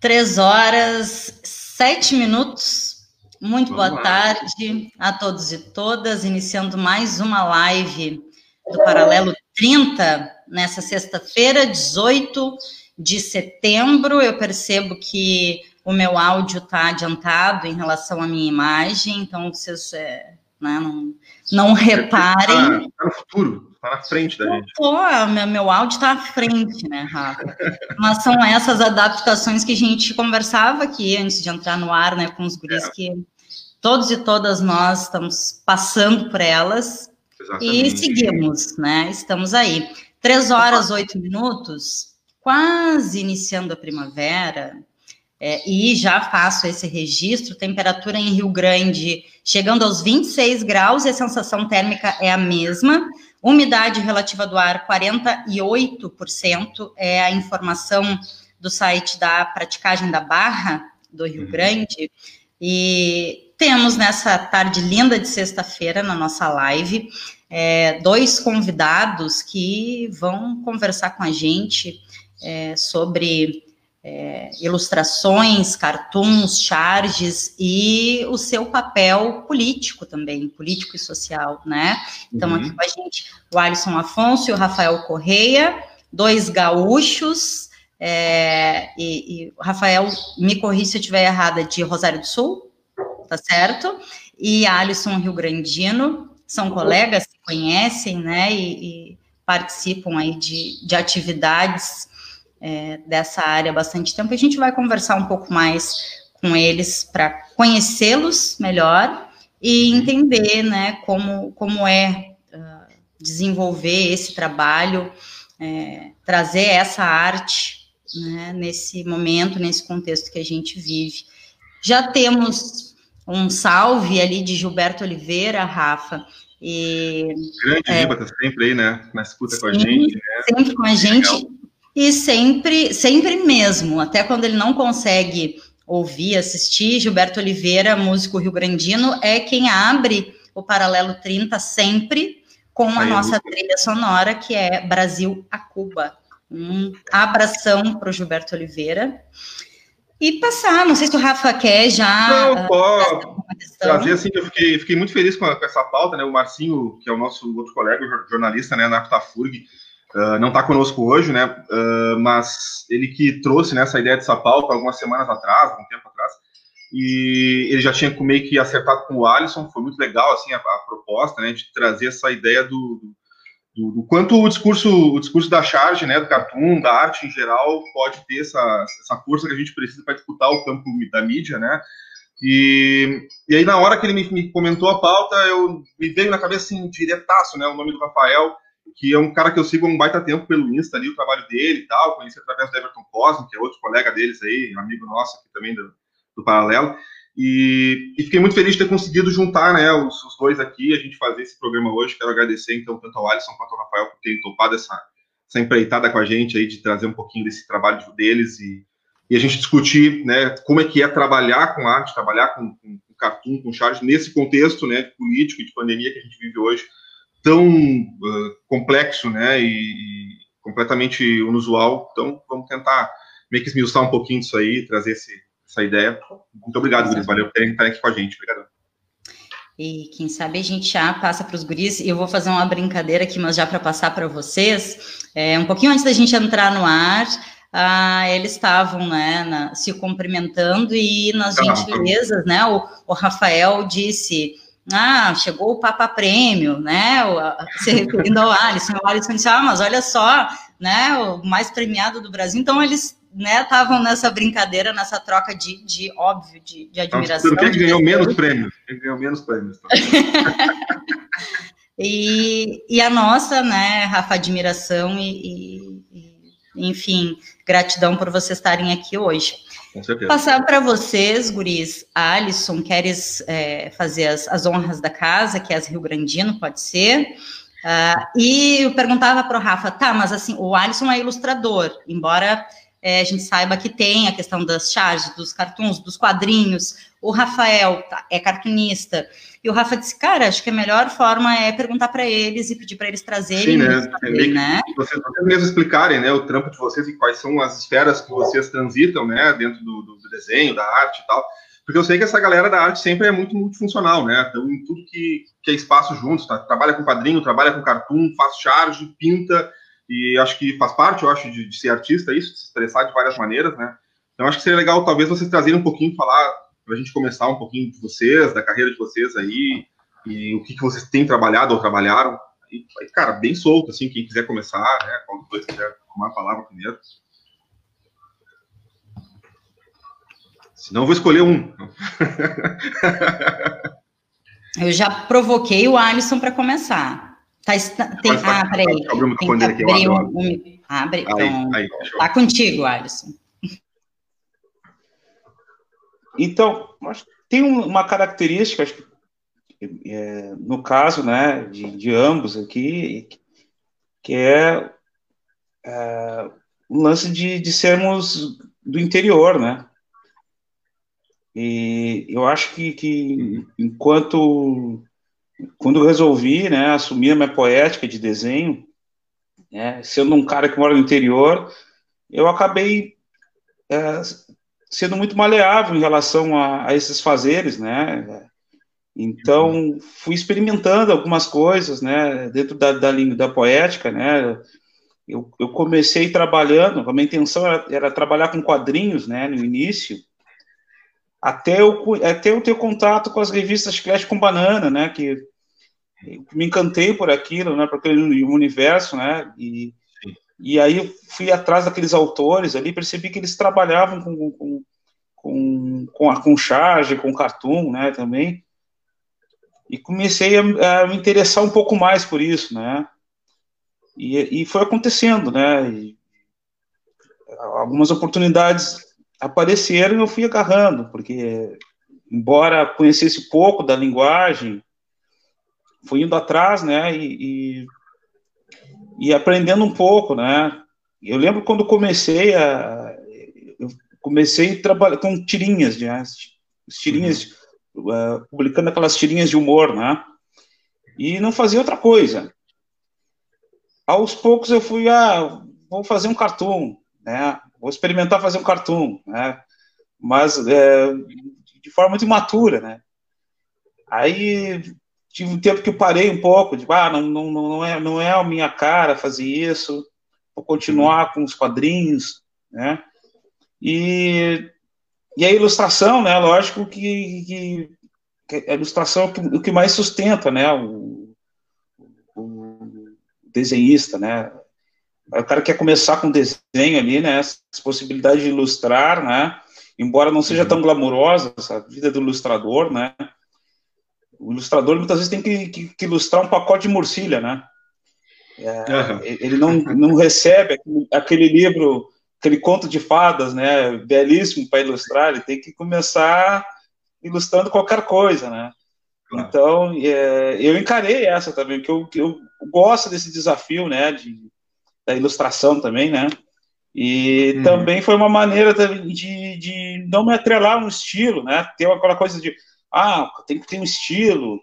Três horas, sete minutos. Muito Vamos boa lá. tarde a todos e todas, iniciando mais uma live do Paralelo 30, nessa sexta-feira, 18 de setembro. Eu percebo que o meu áudio está adiantado em relação à minha imagem, então vocês é, né, não, não reparem. Está no futuro, está na frente da gente. Pô, meu, meu áudio está à frente, né, Rafa? Mas são essas adaptações que a gente conversava aqui antes de entrar no ar, né, com os guris, é. que todos e todas nós estamos passando por elas Exatamente. e seguimos, né? Estamos aí. Três horas, oito minutos, quase iniciando a primavera, é, e já faço esse registro, temperatura em Rio Grande chegando aos 26 graus e a sensação térmica é a mesma. Umidade relativa do ar, 48%, é a informação do site da Praticagem da Barra, do Rio uhum. Grande. E temos nessa tarde linda de sexta-feira, na nossa live, é, dois convidados que vão conversar com a gente é, sobre é, ilustrações, cartoons, charges e o seu papel político também, político e social, né? Então, uhum. aqui com a gente o Alisson Afonso e o Rafael Correia, dois gaúchos, é, e, e o Rafael, me corri se eu estiver errada, de Rosário do Sul, tá certo? E Alisson Rio Grandino, são colegas, se conhecem, né? E, e participam aí de, de atividades é, dessa área há bastante tempo. A gente vai conversar um pouco mais com eles para conhecê-los melhor e uhum. entender, né, como, como é uh, desenvolver esse trabalho, é, trazer essa arte né, nesse momento, nesse contexto que a gente vive. Já temos um salve ali de Gilberto Oliveira, Rafa. E, Grande é, tá sempre aí, né? Na escuta sim, com a gente. Né? Sempre com a gente. Legal e sempre, sempre mesmo, até quando ele não consegue ouvir, assistir, Gilberto Oliveira, músico rio-grandino, é quem abre o Paralelo 30 sempre com a Aí, nossa trilha sonora, que é Brasil a Cuba. Um abração para o Gilberto Oliveira. E passar, não sei se o Rafa quer já. Não, pode trazer assim, eu fiquei, fiquei muito feliz com, a, com, essa pauta, né? O Marcinho, que é o nosso outro colega, jornalista, né, na Aptafurg, Uh, não está conosco hoje, né? Uh, mas ele que trouxe né, essa ideia de essa pauta algumas semanas atrás, algum tempo atrás, e ele já tinha meio que acertado com o Alisson, foi muito legal assim a, a proposta, né, de trazer essa ideia do, do, do, quanto o discurso, o discurso da charge, né, do cartoon, da arte em geral, pode ter essa, essa força que a gente precisa para disputar o campo da mídia, né? E, e aí na hora que ele me, me comentou a pauta, eu me veio na cabeça assim diretaço, né, o nome do Rafael que é um cara que eu sigo há um baita tempo pelo Insta ali, o trabalho dele e tal, conheci através do Everton Cosme, que é outro colega deles aí, amigo nosso aqui também do, do Paralelo, e, e, fiquei muito feliz de ter conseguido juntar né, os, os, dois aqui, a gente fazer esse programa hoje, quero agradecer então tanto ao Alisson quanto ao Rafael por terem topado essa, essa empreitada com a gente aí, de trazer um pouquinho desse trabalho deles e, e a gente discutir né, como é que é trabalhar com arte, trabalhar com, com, com cartoon, com charge, nesse contexto né, político e de pandemia que a gente vive hoje, tão uh, complexo, né, e, e, completamente inusual. Então, vamos tentar meio que esmiuçar um pouquinho disso aí, trazer esse, essa ideia. Muito obrigado, Guris. Valeu por terem estar aqui com a gente. Obrigado. E quem sabe a gente já passa para os guris. Eu vou fazer uma brincadeira aqui, mas já para passar para vocês. É, um pouquinho antes da gente entrar no ar, ah, eles estavam né, na, se cumprimentando e nas gentilezas, né? O, o Rafael disse ah, chegou o Papa Prêmio, né? Se referindo ao Alisson, o Alisson disse, ah, mas olha só, né? O mais premiado do Brasil. Então, eles estavam né, nessa brincadeira, nessa troca de, de óbvio, de, de admiração. Então, quem ganhou menos prêmios? Quem ganhou menos prêmios. Tá? E, e a nossa, né, Rafa, admiração e, e, enfim, gratidão por vocês estarem aqui hoje. Com certeza. Passar para vocês, guris, Alisson, queres é, fazer as, as, honras da casa, que é as Rio Grandino, pode ser? Uh, e eu perguntava para o Rafa, tá, mas assim, o Alisson é ilustrador, embora é, a gente saiba que tem a questão das charges, dos cartoons, dos quadrinhos. O Rafael tá, é cartunista. E o Rafa disse, cara, acho que a melhor forma é perguntar para eles e pedir para eles trazerem. Sim, né? Também, né? Vocês, vocês mesmos explicarem, né, o trampo de vocês e quais são as esferas que vocês transitam, né, dentro do, do desenho, da arte e tal. Porque eu sei que essa galera da arte sempre é muito multifuncional, né? Então, em tudo que, que é espaço juntos, tá? trabalha com quadrinho, trabalha com cartoon, faz charge, pinta, e acho que faz parte, eu acho, de, de, ser artista isso, de se expressar de várias maneiras, né? Então acho que seria legal, talvez, vocês trazerem um pouquinho, falar, para a gente começar um pouquinho de vocês, da carreira de vocês aí, e o que, que vocês têm trabalhado ou trabalharam. E, cara, bem solto, assim, quem quiser começar, né? Qual dos quiser tomar a palavra primeiro. Senão eu vou escolher um. eu já provoquei o Alisson para começar. Tá, tem, ah, peraí. Tem que abrir um, um, abre, aí, então, aí, tá contigo, Alisson. Então, tem uma característica, acho que, é, no caso, né, de, de, ambos aqui, que é, é o lance de, de sermos do interior, né? E eu acho que, que enquanto quando resolvi, né, assumir a minha poética de desenho, né, sendo um cara que mora no interior, eu acabei é, sendo muito maleável em relação a, a, esses fazeres, né? Então fui experimentando algumas coisas, né, dentro da, da da poética, né? Eu, eu comecei trabalhando, a minha intenção era, era trabalhar com quadrinhos, né, no início, até eu, até eu ter contato com as revistas Clash com Banana, né, que me encantei por aquilo, né, por aquele universo, né, e, e aí fui atrás daqueles autores ali, percebi que eles trabalhavam com, com, com, com, a, com charge, com cartoon, né, também, e comecei a, a, me interessar um pouco mais por isso, né, e, e foi acontecendo, né, e algumas oportunidades apareceram e eu fui agarrando, porque, embora conhecesse pouco da linguagem, fui indo atrás, né, e, e, e, aprendendo um pouco, né. Eu lembro quando comecei a, eu comecei a trabalhar com tirinhas, né, tirinhas, uhum. uh, publicando aquelas tirinhas de humor, né, e não fazia outra coisa. Aos poucos eu fui, ah, vou fazer um cartoon, né, vou experimentar fazer um cartoon, né? Mas é, de forma muito imatura, né? Aí tive um tempo que eu parei um pouco, de, ah, não, não, não, é, não é a minha cara fazer isso, vou continuar com os quadrinhos, né? E, e a ilustração, né? Lógico que, que, que a ilustração é o que, o que mais sustenta, né? O, o desenhista, né? o cara quer começar com desenho ali, né? Essa possibilidade de ilustrar, né? Embora não seja tão glamurosa essa vida do ilustrador, né? O ilustrador muitas vezes tem que, que, que ilustrar um pacote de morcilha, né? É, uhum. Ele não, não recebe aquele, livro, aquele conto de fadas, né? Belíssimo para ilustrar, ele tem que começar ilustrando qualquer coisa, né? Claro. Então, é, eu encarei essa também, que eu, eu gosto desse desafio, né? De, da ilustração também, né? E uhum. também foi uma maneira de, de não me atrelar um estilo, né? Ter aquela coisa de, ah, tem que ter um estilo,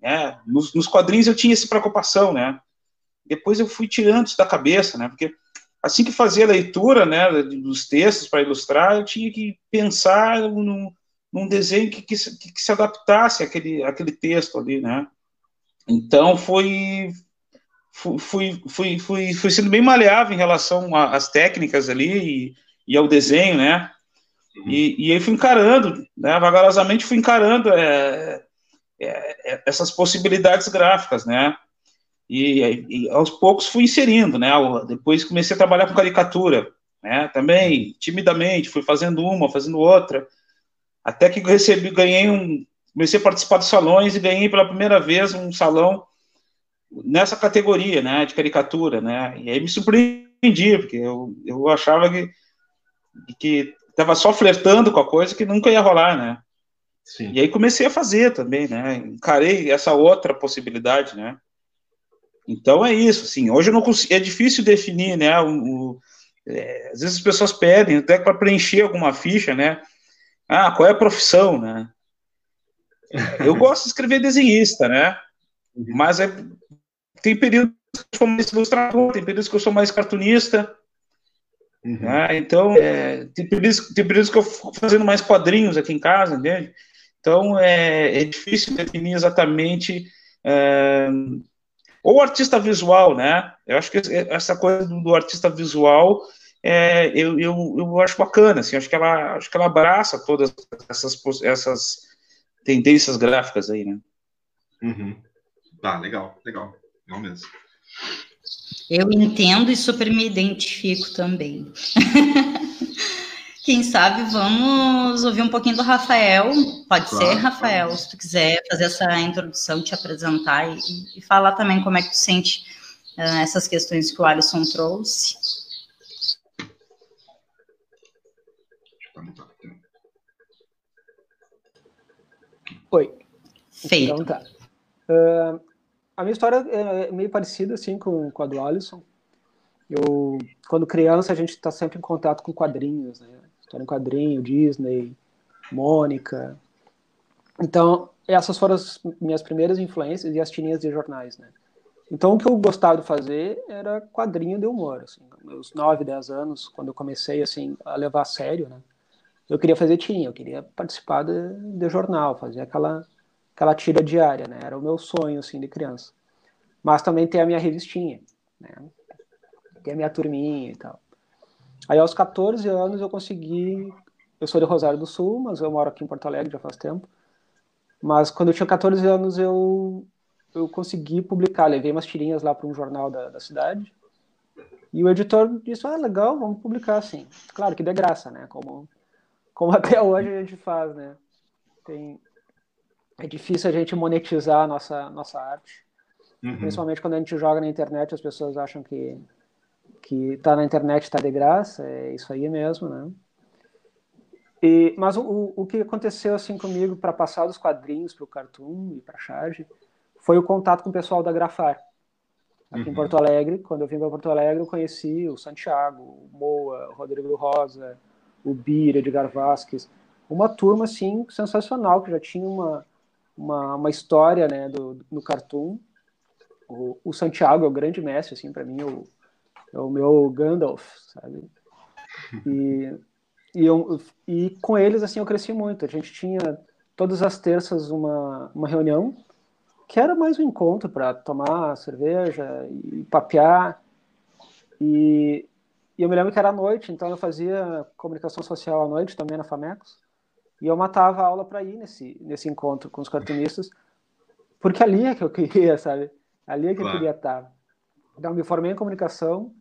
né? Nos, nos quadrinhos eu tinha essa preocupação, né? Depois eu fui tirando isso da cabeça, né? Porque assim que fazia a leitura, né, dos textos para ilustrar, eu tinha que pensar num, num desenho que, que, que, se adaptasse àquele, àquele texto ali, né? Então foi fui, fui, fui, fui sendo bem maleável em relação às técnicas ali e, e ao desenho, né? E, e aí fui encarando, né? Vagarosamente fui encarando é, é, é essas possibilidades gráficas, né? E, e, aos poucos fui inserindo, né? Depois comecei a trabalhar com caricatura, né? Também timidamente fui fazendo uma, fazendo outra, até que recebi, ganhei um, comecei a participar de salões e ganhei pela primeira vez um salão nessa categoria, né, de caricatura, né, e aí me surpreendia, porque eu, eu achava que que estava só flertando com a coisa que nunca ia rolar, né, Sim. e aí comecei a fazer também, né, encarei essa outra possibilidade, né, então é isso, assim, hoje não consigo, é difícil definir, né, o, o é, às vezes as pessoas pedem até para preencher alguma ficha, né, ah, qual é a profissão, né, eu gosto de escrever desenhista, né, uhum. mas é, tem períodos que eu sou mais ilustrador, tem períodos que eu sou mais cartunista, uhum. né, então é, tem, períodos, tem períodos que eu fico fazendo mais quadrinhos aqui em casa, entende? Então é, é difícil definir exatamente... É, ou artista visual, né? Eu acho que essa coisa do, artista visual é, eu, eu, eu acho bacana, assim, acho que ela acho que ela abraça todas essas, essas tendências gráficas aí, né? Uhum. Tá, legal, legal, legal mesmo. Eu entendo e super me identifico também. Quem sabe vamos ouvir um pouquinho do Rafael. Pode claro, ser, Rafael, claro. se tu quiser fazer essa introdução, te apresentar e, e falar também como é que tu sente uh, essas questões que o Alisson trouxe. Oi. Feito. Então tá. Uh, a minha história é meio parecida assim com, com a do Alisson. Eu, quando criança, a gente está sempre em contato com quadrinhos, né? história em quadrinho, Disney, Mônica. Então, essas foram as minhas primeiras influências e as tirinhas de jornais, né? Então, o que eu gostava de fazer era quadrinho de humor, assim. Meus 9, 10 anos, quando eu comecei, assim, a levar a sério, né? Eu queria fazer tirinha, eu queria participar de, de jornal, fazer aquela, aquela tira diária, né? Era o meu sonho, assim, de criança. Mas também ter a minha revistinha, né? Ter a minha turminha e tal. Aí aos 14 anos eu consegui. Eu sou de Rosário do Sul, mas eu moro aqui em Porto Alegre já faz tempo. Mas quando eu tinha 14 anos eu, eu consegui publicar. Levei umas tirinhas lá para um jornal da, da cidade. E o editor disse: Ah, legal, vamos publicar assim. Claro que de graça, né? Como, como até hoje a gente faz, né? Tem, é difícil a gente monetizar a nossa, nossa arte. Uhum. Principalmente quando a gente joga na internet, as pessoas acham que que está na internet está de graça, é isso aí mesmo, né? E, mas o, o que aconteceu assim comigo para passar dos quadrinhos para o cartoon e para charge foi o contato com o pessoal da Grafar. Aqui uhum. em Porto Alegre, quando eu vim para Porto Alegre, eu conheci o Santiago, o Moa, o Rodrigo Rosa, o Bira, Edgar Vasquez, uma turma assim sensacional que já tinha uma uma, uma história, né, do, no cartoon. O, o Santiago é o grande mestre assim para mim, o, é o meu Gandalf, sabe? E, e, eu, e com eles, assim, eu cresci muito. A gente tinha todas as terças uma, uma reunião que era mais um encontro para tomar cerveja e papear. E, e eu me lembro que era à noite, então eu fazia comunicação social à noite também na Famecos. E eu matava a aula para ir nesse, nesse encontro com os cartunistas, porque ali é que eu queria, sabe? Ali é que claro. eu queria estar. Então, me formei em comunicação,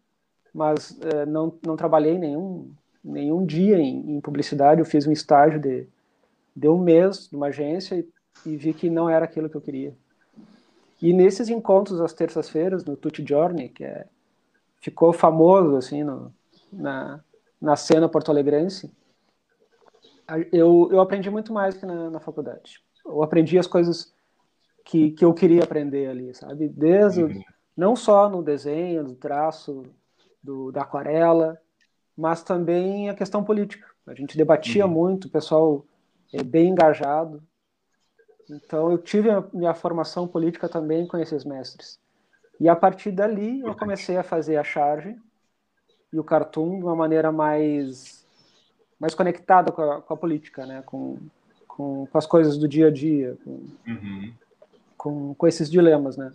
mas é, não, não trabalhei nenhum, nenhum dia em, em, publicidade. Eu fiz um estágio de, de um mês numa agência e, e, vi que não era aquilo que eu queria. E nesses encontros às terças-feiras, no Tutti Journey, que é, ficou famoso assim no, na, na cena porto-alegrense, eu, eu aprendi muito mais que na, na faculdade. Eu aprendi as coisas que, que eu queria aprender ali, sabe? Desde, uhum. não só no desenho, no traço, do, da aquarela, mas também a questão política. A gente debatia uhum. muito, o pessoal é bem engajado. Então eu tive a minha formação política também com esses mestres. E a partir dali eu comecei a fazer a charge e o cartoon de uma maneira mais mais conectada com a, com a política, né? Com, com, com, as coisas do dia a dia, com, uhum. com, com esses dilemas, né?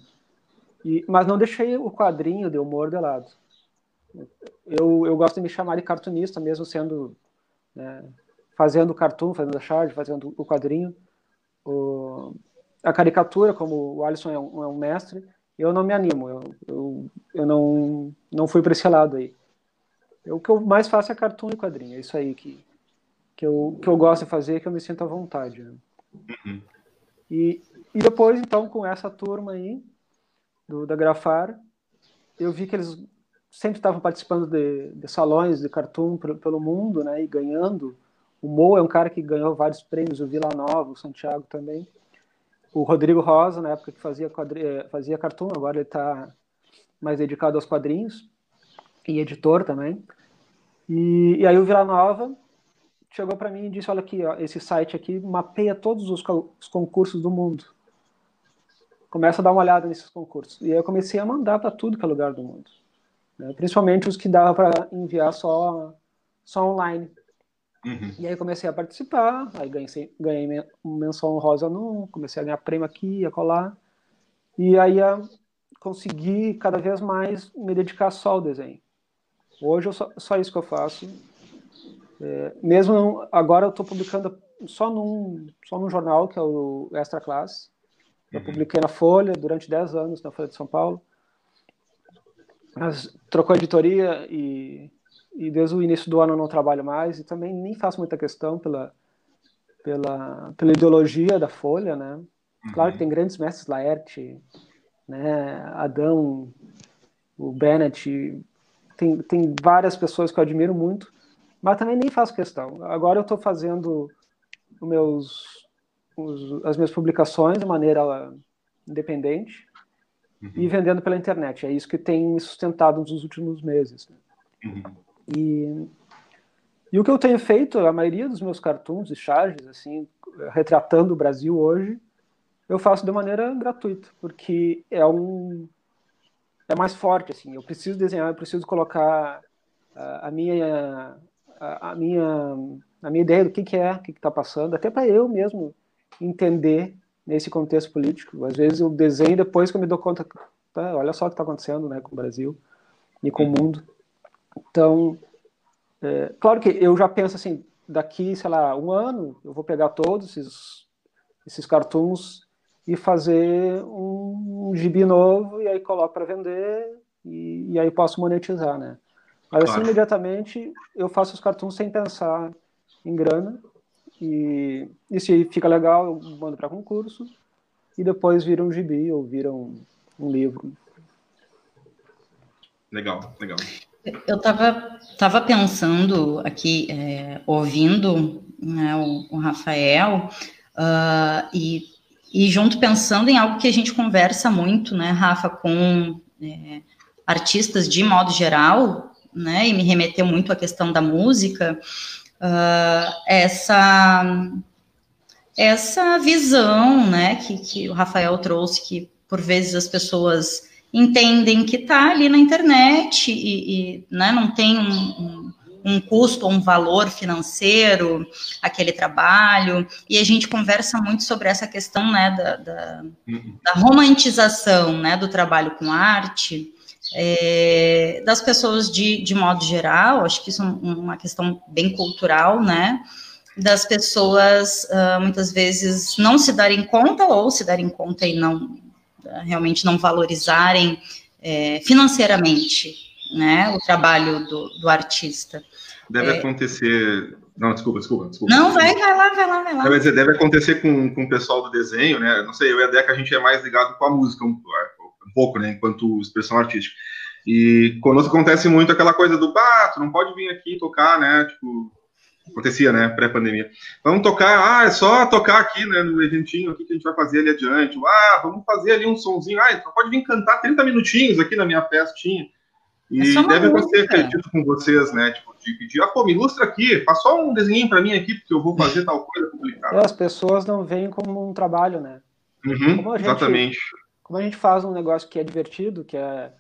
E, mas não deixei o quadrinho de humor de lado eu, eu gosto de me chamar de cartunista, mesmo sendo né, fazendo cartoon, fazendo a charge, fazendo o quadrinho. O, a caricatura, como o Alisson é um, é um mestre, eu não me animo, eu, eu, eu não, não fui para esse lado aí. Eu, o que eu mais faço é cartoon e quadrinho, é isso aí que, que, eu, que eu gosto de fazer, que eu me sinto à vontade. Né? Uhum. E, e depois, então, com essa turma aí, do, da Grafar, eu vi que eles sempre estavam participando de, de salões de cartoon pelo mundo, né, e ganhando. O Mo é um cara que ganhou vários prêmios, o Vila Nova, o Santiago também. O Rodrigo Rosa, na época que fazia, quadri... Eh, fazia cartoon, agora ele está mais dedicado aos quadrinhos e editor também. E, e aí o Vila Nova chegou para mim e disse: Olha aqui, ó, esse site aqui mapeia todos os, os concursos do mundo. Começa a dar uma olhada nesses concursos. E aí eu comecei a mandar para tudo que é lugar do mundo né? principalmente os que dava para enviar só, só online. Uhum. E aí comecei a participar, aí ganhei, ganhei menção rosa no, comecei a ganhar prêmio aqui, a colar, e aí a consegui cada vez mais me dedicar só ao desenho. Hoje é só, só isso que eu faço. É, mesmo não, agora eu estou publicando só num, só num jornal, que é o Extra Classe. Eu uhum. publiquei na Folha durante 10 anos, na Folha de São Paulo. Mas trocou a editoria e, e desde o início do ano eu não trabalho mais e também nem faço muita questão pela, pela, pela ideologia da Folha, né? Uhum. Claro que tem grandes mestres, Laerte, né, Adão, o Bennett, tem, tem várias pessoas que eu admiro muito, mas também nem faço questão. Agora eu estou fazendo os meus, os, as minhas publicações de maneira independente, uhum. e vendendo pela internet. É isso que tem me sustentado nos últimos meses. Uhum. E, e o que eu tenho feito, a maioria dos meus cartoons e charges, assim, retratando o Brasil hoje, eu faço de maneira gratuita, porque é um é mais forte assim. Eu preciso desenhar, eu preciso colocar a, a minha a, a, minha a minha ideia do que, que é, o que está passando, até para eu mesmo entender nesse contexto político. Às vezes eu desenho depois que eu me dou conta, tá, olha só o que está acontecendo né, com o Brasil e com o mundo. Então, é, claro que eu já penso assim, daqui, sei lá, um ano, eu vou pegar todos esses, esses cartoons e fazer um, um gibi novo e aí coloco para vender e, e, aí posso monetizar, né? Mas assim, claro. assim, imediatamente, eu faço os cartoons sem pensar em grana e, e se fica legal, eu mando para concurso e depois vira um gibi ou vira um, um livro. Legal, legal. Eu estava tava pensando aqui, é, ouvindo né, o, o, Rafael, uh, e, e junto pensando em algo que a gente conversa muito, né, Rafa, com é, artistas de modo geral, né, e me remeteu muito à questão da música, uh, essa essa visão, né, que, que o Rafael trouxe, que por vezes as pessoas entendem que está ali na internet e, e né, não tem um, um, um custo ou um valor financeiro aquele trabalho, e a gente conversa muito sobre essa questão né, da, da, uhum. da romantização né, do trabalho com arte, é, das pessoas de, de modo geral, acho que isso é uma questão bem cultural, né? Das pessoas uh, muitas vezes não se darem conta ou se darem conta e não realmente não valorizarem é, financeiramente, né? O trabalho do, do artista. Deve é, acontecer não, desculpa, desculpa, desculpa. Não, vai, vai lá, vai lá, vai lá. Deve, deve acontecer com, com o pessoal do desenho, né? Não sei, eu e a Deca, a gente é mais ligado com a música, um, um pouco, né, enquanto expressão artística. E conosco acontece muito aquela coisa do, ah, tu não pode vir aqui tocar, né, tipo, acontecia, né, pré-pandemia. Vamos tocar, ah, é só tocar aqui, né, no eventinho aqui que a gente vai fazer ali adiante. Ah, vamos fazer ali um sonzinho. Ah, então pode vir cantar 30 minutinhos aqui na minha festinha. E é deve acontecer, acredito, com vocês, né, tipo, de pedir, ah, pô, me ilustra aqui, faz só um desenho para mim aqui, porque eu vou fazer tal coisa complicada. É, as pessoas não veem como um trabalho, né? Uhum, gente, exatamente como a gente faz um negócio que é divertido, que é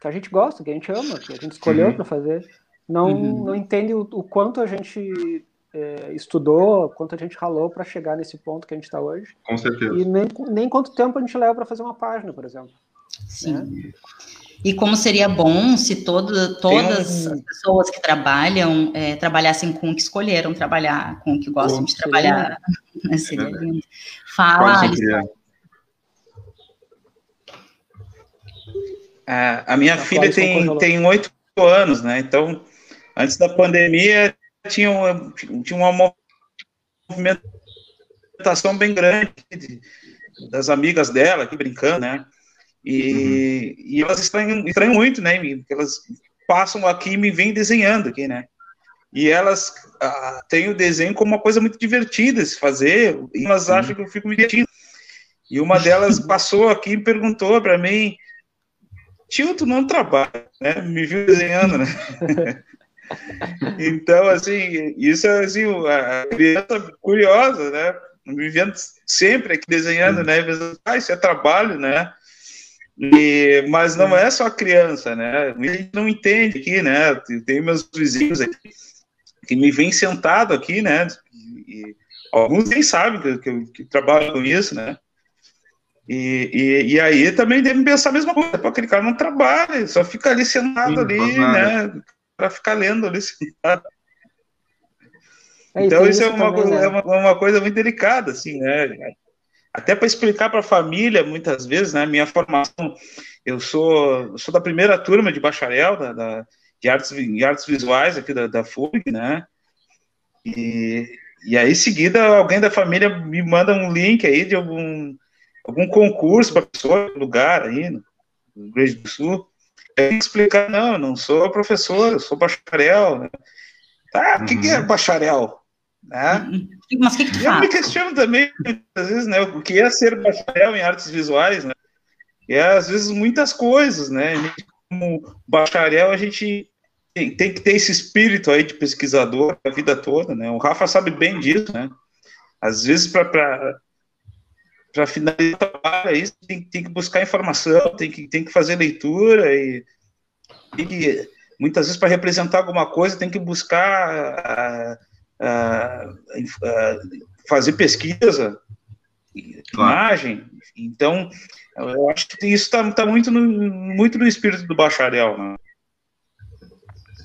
que a gente gosta, que a gente ama, que a gente escolheu para fazer, não uhum. não entende o, o, quanto a gente é, estudou, quanto a gente ralou para chegar nesse ponto que a gente está hoje. Com certeza. E nem, nem quanto tempo a gente leva para fazer uma página, por exemplo. Sim. Né? E como seria bom se todo, todas as pessoas que trabalham é, trabalhassem com o que escolheram trabalhar, com o que gostam de trabalhar. Seria lindo. Fala, Alisson. A, a minha filha tem, tem oito anos, né? Então, antes da pandemia, tinha uma, tinha uma movimentação bem grande de, das amigas dela aqui brincando, né? E, uhum. e elas estranham, estranham muito, né? Porque elas passam aqui e me vêm desenhando aqui, né? E elas ah, têm o desenho como uma coisa muito divertida se fazer, e elas acham que eu fico me divertindo. E uma delas passou aqui e perguntou para mim, tio, tu não trabalha, né? Me viu desenhando, né? então, assim, isso é assim, a criança curiosa, né? Me vendo sempre aqui desenhando, né? Ah, isso é trabalho, né? E, mas não é só criança, né? A gente não entende aqui, né? Tem meus vizinhos aqui que me vêm sentado aqui, né? E alguns nem sabem que, que, que trabalho com isso, né? E, e, e, aí também devem pensar a mesma coisa, para aquele cara não trabalha, só fica ali sentado Sim, ali, né? Para ficar lendo ali sentado. É, então isso, é, uma, também, né? é uma, uma, coisa muito delicada, assim, né? Até para explicar para a família, muitas vezes, né? Minha formação, eu sou, sou da primeira turma de bacharel da, da de, artes, de artes visuais aqui da, da FURG, né? E, e aí, em seguida, alguém da família me manda um link aí de algum, algum concurso para pessoa, lugar aí, no Rio Grande do Sul. Que explicar, não, eu não sou professor, eu sou bacharel. Né? Tá, o uhum. que, que é uhum. bacharel? Né? Mas o que, que Eu me questiono também, às vezes, né, o que é ser bacharel em artes visuais, né? É, às vezes, muitas coisas, né? como bacharel, a gente tem, tem, que ter esse espírito aí de pesquisador a vida toda, né? O Rafa sabe bem disso, né? Às vezes, para finalizar o trabalho, aí, tem, tem, que buscar informação, tem que, tem que fazer leitura e, e muitas vezes para representar alguma coisa tem que buscar fazer pesquisa, imagem. Então, eu acho que isso está tá muito, no, muito no espírito do bacharel, né?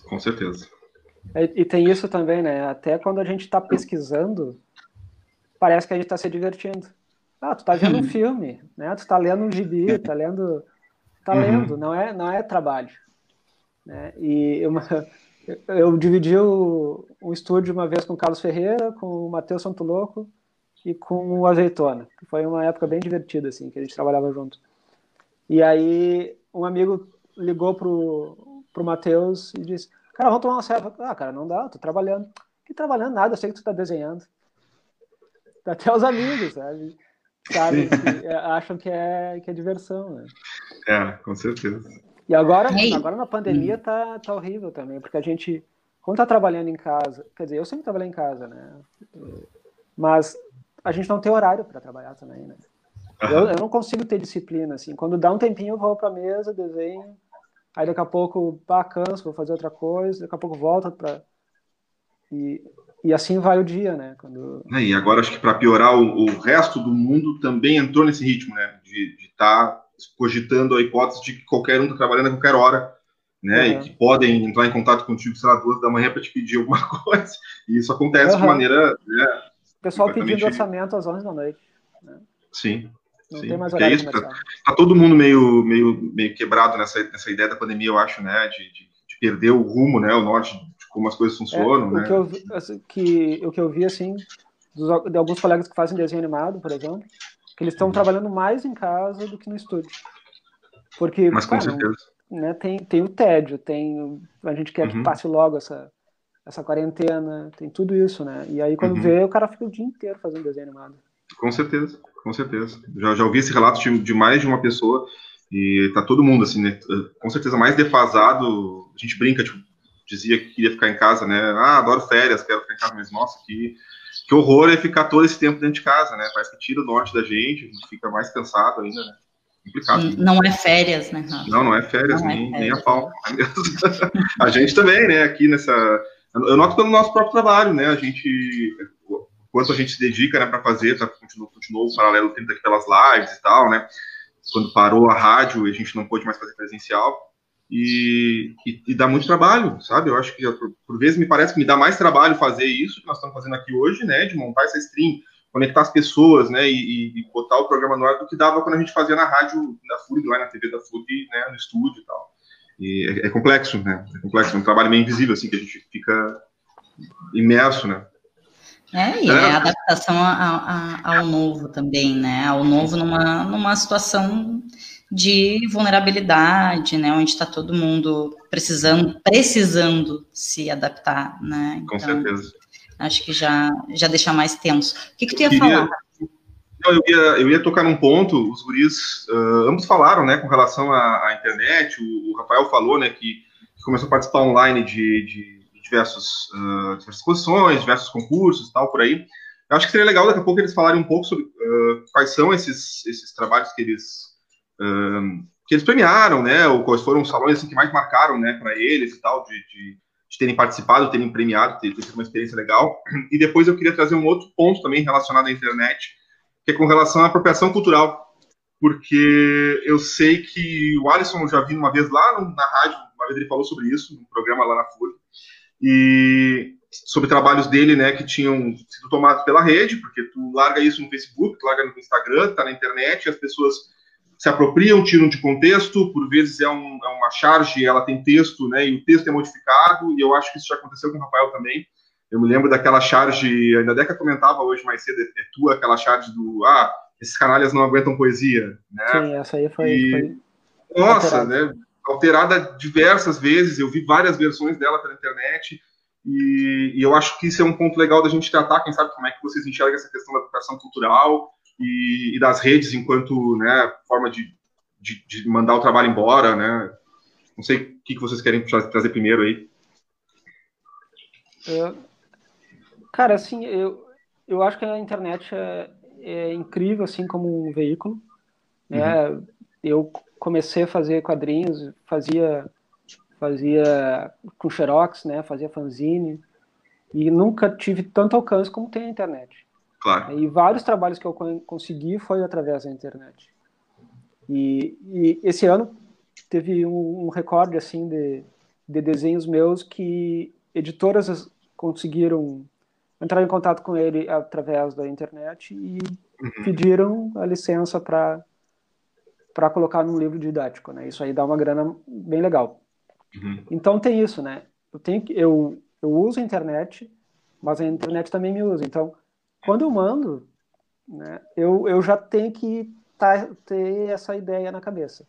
Com certeza. E, e tem isso também, né? Até quando a gente está pesquisando, parece que a gente está se divertindo. Ah, tu está vendo um filme, né? Tu está lendo um gibi, tá lendo, tá uhum. lendo, não é, não é trabalho. Né? E uma, eu dividi o, um estúdio uma vez com o Carlos Ferreira, com o Matheus Santo Louco e com o Azeitona. Foi uma época bem divertida, assim, que a gente trabalhava junto. E aí um amigo ligou pro, pro Matheus e disse, cara, vamos tomar uma cerveja. Ah, cara, não dá, tô trabalhando. Que trabalhando nada, eu sei que tu tá desenhando. Até os amigos, sabe? Sabe, que, é, acham que é, que é diversão, né? É, com certeza. E agora, agora na pandemia tá, tá horrível também, porque a gente, quando tá trabalhando em casa, quer dizer, eu sempre trabalhei em casa, né? Mas a gente não tem horário para trabalhar também, né? Eu, eu, não consigo ter disciplina, assim. Quando dá um tempinho, eu vou para a mesa, desenho, aí daqui a pouco, pá, canso, vou fazer outra coisa, daqui a pouco volto para... E, e assim vai o dia, né? Quando... É, e agora acho que para piorar, o, o, resto do mundo também entrou nesse ritmo, né? De estar tá cogitando a hipótese de que qualquer um está trabalhando a qualquer hora, né? Uhum. E que podem entrar em contato contigo, sei lá, duas da manhã para te pedir alguma coisa. E isso acontece uhum. de maneira. Né, o pessoal pedindo orçamento às 11 da noite. Né? Sim. Não sim. tem mais horário é isso, tá, tá, todo mundo meio, meio, meio quebrado nessa, nessa ideia da pandemia, eu acho, né? De, de, de perder o rumo, né? O norte de como as coisas funcionam, é, o né? Que eu, assim, que, o que eu vi, assim, dos, de alguns colegas que fazem desenho animado, por exemplo, eles estão trabalhando mais em casa do que no estúdio. Porque, Mas com certeza. Né, tem, tem o tédio, tem a gente quer uhum. que passe logo essa, essa quarentena, tem tudo isso, né? E aí quando uhum. vê, o cara fica o dia inteiro fazendo desenho animado. Com certeza, com certeza. Já, já ouvi esse relato de, de mais de uma pessoa e tá todo mundo assim, né? Com certeza mais defasado. A gente brinca, tipo, dizia que queria ficar em casa, né? Ah, adoro férias, quero ficar em casa, mas nossa, que, que horror é ficar todo esse tempo dentro de casa, né? Parece que tira o norte da gente, a gente fica mais cansado ainda, né? complicado. Não é férias, né, Rafa? Não, não é férias, não é nem, é férias. nem a pau. a gente também, né, aqui nessa. Eu noto pelo nosso próprio trabalho, né? A gente. Quanto a gente se dedica né, para fazer, tá, continuou, continuou o paralelo tendo aqui pelas lives e tal, né? Quando parou a rádio e a gente não pôde mais fazer presencial. E, e, e, dá muito trabalho, sabe? Eu acho que por, por, vezes me parece que me dá mais trabalho fazer isso que nós estamos fazendo aqui hoje, né? De montar essa stream, conectar as pessoas, né, e, e, botar o programa no ar do que dava quando a gente fazia na rádio da FURG, lá na TV da FURG, né, no estúdio e tal. E é, é, complexo, né, é complexo, é um trabalho meio invisível, assim, que a gente fica imerso, né. É, e é, é adaptação a, a, ao novo também, né, ao novo numa, numa situação de vulnerabilidade, né, onde está todo mundo precisando, precisando se adaptar, né? Então, Com certeza. Acho que já, já deixa mais tenso. O que, que tu ia queria, falar? Não, eu, ia, eu ia tocar num ponto, os guris, uh, ambos falaram, né, com relação à, à internet, o, o, Rafael falou, né, que, que, começou a participar online de, de, de diversos, uh, diversas exposições, diversos concursos e tal, por aí. Eu acho que seria legal daqui a pouco eles falarem um pouco sobre uh, quais são esses, esses trabalhos que eles, que eles premiaram, né, ou quais foram os salões assim, que mais marcaram, né, para eles e tal, de, de, de, terem participado, terem premiado, ter, sido uma experiência legal. E depois eu queria trazer um outro ponto também relacionado à internet, que é com relação à apropriação cultural, porque eu sei que o Alisson eu já vi uma vez lá na rádio, uma vez ele falou sobre isso, num programa lá na Folha, e sobre trabalhos dele, né, que tinham sido tomados pela rede, porque tu larga isso no Facebook, tu larga no Instagram, tá na internet, e as pessoas se apropriam, tiram de contexto, por vezes é, um, é uma charge, ela tem texto, né, e o texto é modificado, e eu acho que isso já aconteceu com o Rafael também, eu me lembro daquela charge, ainda Deca comentava hoje mais cedo, é tua aquela charge do ah, esses canalhas não aguentam poesia, né? Sim, essa aí foi. E, foi nossa, alterada. né? Alterada diversas vezes, eu vi várias versões dela pela internet, e, e, eu acho que isso é um ponto legal da gente tratar, quem sabe como é que vocês enxergam essa questão da educação cultural e, e das redes enquanto né, forma de, de, de, mandar o trabalho embora, né? Não sei o que, que vocês querem trazer primeiro aí. É, Cara, assim, eu, eu acho que a internet é, é incrível, assim, como um veículo. Né? Uhum. Eu comecei a fazer quadrinhos, fazia, fazia com xerox, né? Fazia fanzine. E nunca tive tanto alcance como tem a internet. Claro. E vários trabalhos que eu consegui foi através da internet. E, e esse ano teve um, um recorde assim de, de desenhos meus que editoras conseguiram entraram em contato com ele através da internet e uhum. pediram a licença para para colocar num livro didático, né? Isso aí dá uma grana bem legal. Uhum. Então tem isso, né? Eu tenho que eu eu uso a internet, mas a internet também me usa. Então, quando eu mando, né, eu, eu já tenho que tá, ter essa ideia na cabeça.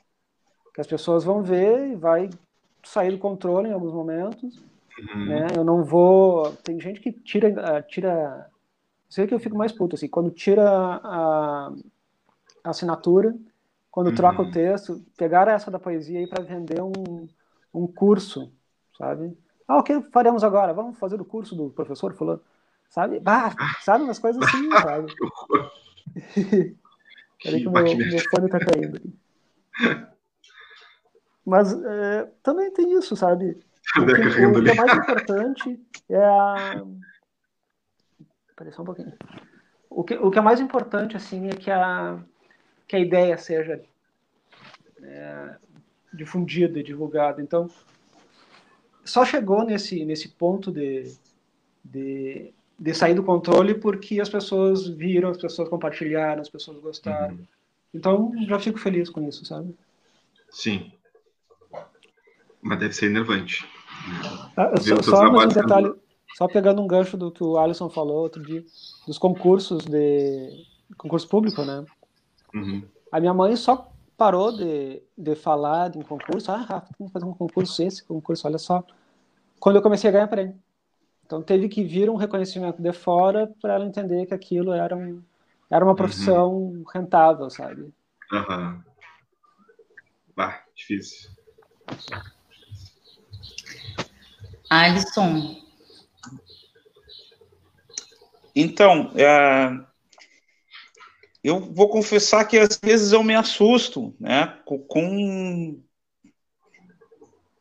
Que as pessoas vão ver e vai sair do controle em alguns momentos Uhum. Né? Eu não vou. Tem gente que tira. Tira... Sei que eu fico mais puto, assim, quando tira a, a assinatura, quando uhum. troca o texto, pegar essa da poesia aí para vender um, um curso, sabe? Ah, o que faremos agora? Vamos fazer o curso do professor fulano, sabe? Bah, sabe umas coisas assim, sabe? Peraí que o meu, meu fone tá caindo. Mas é, também tem isso, sabe? O que, o que é mais importante é a. Peraí só um pouquinho. O que, o que é mais importante, assim, é que a, que a ideia seja é, difundida e divulgada. Então, só chegou nesse, nesse ponto de, de, de sair do controle porque as pessoas viram, as pessoas compartilharam, as pessoas gostaram. Uhum. Então, já fico feliz com isso, sabe? Sim. Mas deve ser enervante. Ah, só, só um detalhe, só pegando um gancho do que o Alisson falou outro dia, dos concursos de concurso público, né? Uhum. A minha mãe só parou de, de falar de um concurso. Ah, Rafa, tem que fazer um concurso esse, concurso, olha só. Quando eu comecei a ganhar prêmio. Então teve que vir um reconhecimento de fora para ela entender que aquilo era, um, era uma profissão uhum. rentável, sabe? Aham. Uhum. Ah, difícil. Alisson. Então, é, eu vou confessar que às vezes eu me assusto, né, com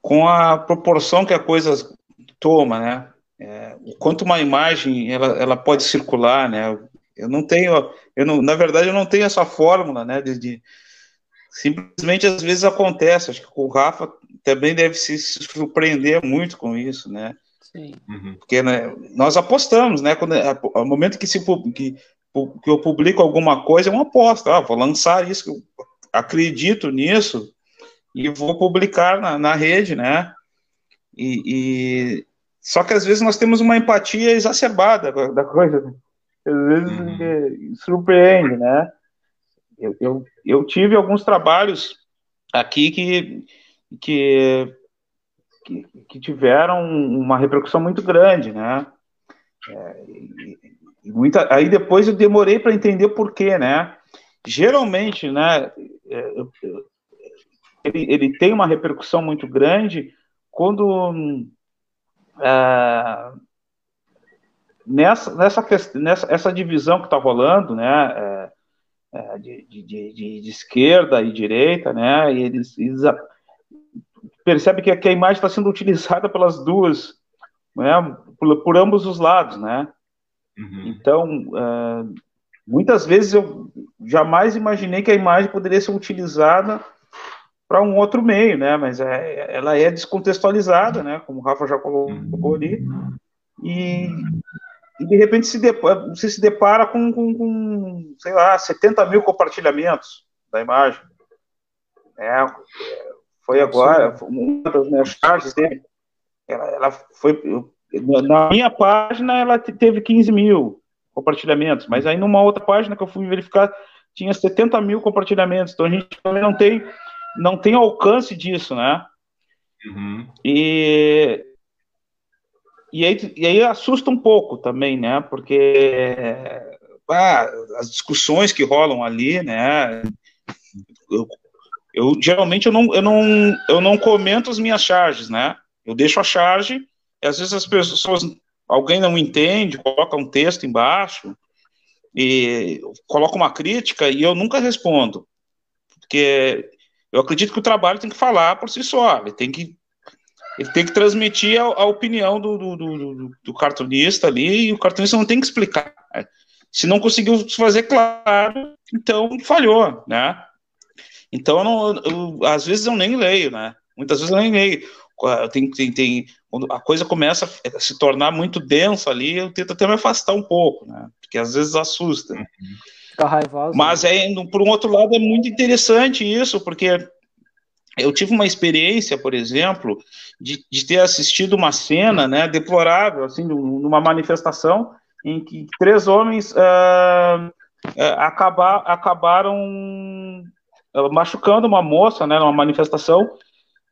com a proporção que a coisa toma, né? É, o quanto uma imagem ela, ela pode circular, né? Eu não tenho, eu não, na verdade eu não tenho essa fórmula, né? De, de simplesmente às vezes acontece. Acho que o Rafa também deve se surpreender muito com isso, né? Sim. Uhum. Porque né, nós apostamos, né? Quando, ao momento que, se, que, que eu publico alguma coisa, é uma aposta. Ah, vou lançar isso, acredito nisso e vou publicar na, na rede, né? E, e, só que às vezes nós temos uma empatia exacerbada da coisa. Né? Às vezes uhum. surpreende, né? Eu, eu, eu tive alguns trabalhos aqui que, que, que, que tiveram uma repercussão muito grande, né? É, e, e muita, aí depois eu demorei para entender por quê, né? Geralmente, né, é, ele, ele tem uma repercussão muito grande quando é, nessa, nessa, nessa essa divisão que está rolando, né, é, é, de, de, de, de, esquerda e direita, né, e eles, eles percebem que, que, a imagem está sendo utilizada pelas duas, né, por, por ambos os lados, né, uhum. então, é, muitas vezes eu jamais imaginei que a imagem poderia ser utilizada para um outro meio, né? Mas é, ela é descontextualizada, né? Como o Rafa já colocou ali. E, e de repente se depara, você se depara com, com, com, sei lá, 70 mil compartilhamentos da imagem. É, foi agora, uma das minhas charges dele, ela, ela foi, na minha página ela teve 15 mil compartilhamentos, mas aí numa outra página que eu fui verificar tinha 70 mil compartilhamentos, então a gente também não tem não tem alcance disso, né? Uhum. E, e, aí, e aí assusta um pouco também, né? Porque ah, as discussões que rolam ali, né? Eu, eu, geralmente eu não, eu, não, eu não comento as minhas charges, né? Eu deixo a charge, e às vezes as pessoas, alguém não entende, coloca um texto embaixo, e coloca uma crítica, e eu nunca respondo. Porque eu acredito que o trabalho tem que falar por si só, ele tem que, ele tem que transmitir a, a opinião do, do, do, do, cartunista ali, e o cartunista não tem que explicar. Né? Se não conseguiu fazer claro, então falhou, né? Então, eu não, eu, às vezes eu nem leio, né? Muitas vezes eu nem leio. Tem, tem, tem, quando a coisa começa a se tornar muito densa ali, eu tento até me afastar um pouco, né? Porque às vezes assusta. Uhum. Mas é, por um outro lado, é muito interessante isso, porque eu tive uma experiência, por exemplo, de, de ter assistido uma cena, né, deplorável, assim, numa manifestação em que três homens uh, uh, acabar, acabaram uh, machucando uma moça, né, numa manifestação,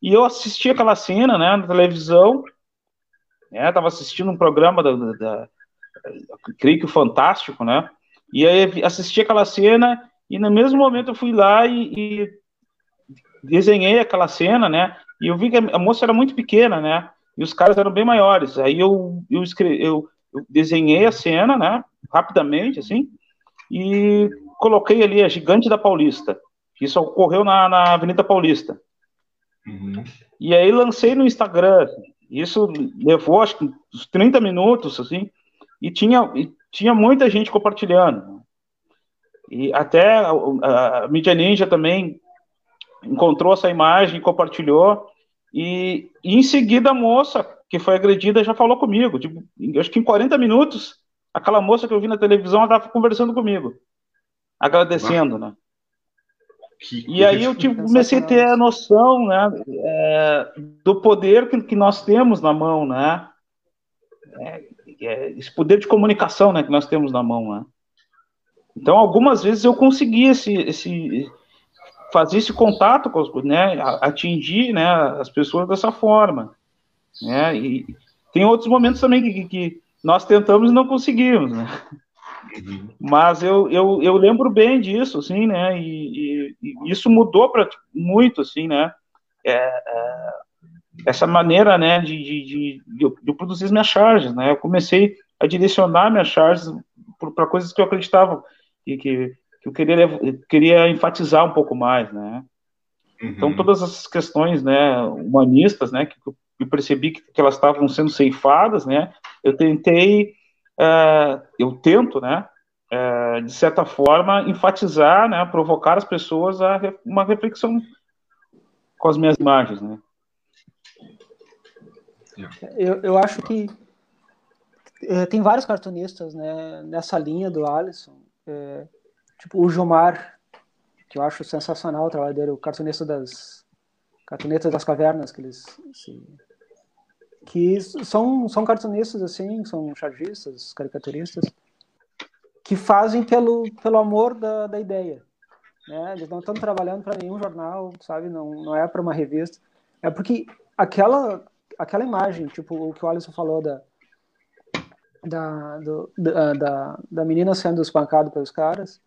e eu assisti aquela cena, né, na televisão, né, tava assistindo um programa da, da, da creio que o Fantástico, né, e aí assisti aquela cena e no mesmo momento eu fui lá e, e desenhei aquela cena, né? E eu vi que a moça era muito pequena, né? E os caras eram bem maiores. Aí eu, eu, escrevi, eu, eu desenhei a cena, né? Rapidamente, assim, e coloquei ali a Gigante da Paulista. Isso ocorreu na, na Avenida Paulista. Uhum. E aí lancei no Instagram. Isso levou, acho que, uns 30 minutos, assim, e tinha, e tinha muita gente compartilhando. E até a, a, a Mídia Ninja também encontrou essa imagem, compartilhou, e, e, em seguida a moça que foi agredida já falou comigo. Tipo, acho que em 40 minutos, aquela moça que eu vi na televisão estava conversando comigo, agradecendo, né? Que e aí eu tipo, comecei a ter a noção né, é, do poder que, que, nós temos na mão, né? É, é, esse poder de comunicação né, que nós temos na mão. Né? Então, algumas vezes eu consegui esse, esse, fazer esse contato com né, atingir né, as pessoas dessa forma. Né? E tem outros momentos também que, que nós tentamos e não conseguimos. Né? Mas eu, eu, eu lembro bem disso, assim, né? E, e, e isso mudou para muito, assim, né? É, é, essa maneira, né, de, de, de, de, produzir minhas charges, né, eu comecei a direcionar minhas charges para coisas que eu acreditava e que, que eu queria, queria enfatizar um pouco mais, né. Uhum. Então, todas essas questões, né, humanistas, né, que eu percebi que, que elas estavam sendo ceifadas, né, eu tentei, uh, eu tento, né, uh, de certa forma, enfatizar, né, provocar as pessoas a uma reflexão com as minhas imagens, né. Eu, eu acho que é, tem vários cartunistas né, nessa linha do Alisson. É, tipo o Jomar, que eu acho sensacional o trabalho dele, o cartunista das cartunetas das cavernas, que eles que são, são cartunistas assim, são chargistas, caricaturistas, que fazem pelo, pelo amor da, da ideia. né? Eles não estão trabalhando para nenhum jornal, sabe? Não, não é para uma revista. É porque aquela aquela imagem, tipo o que o Alisson falou da da, do, da, da, da menina sendo espancada pelos caras,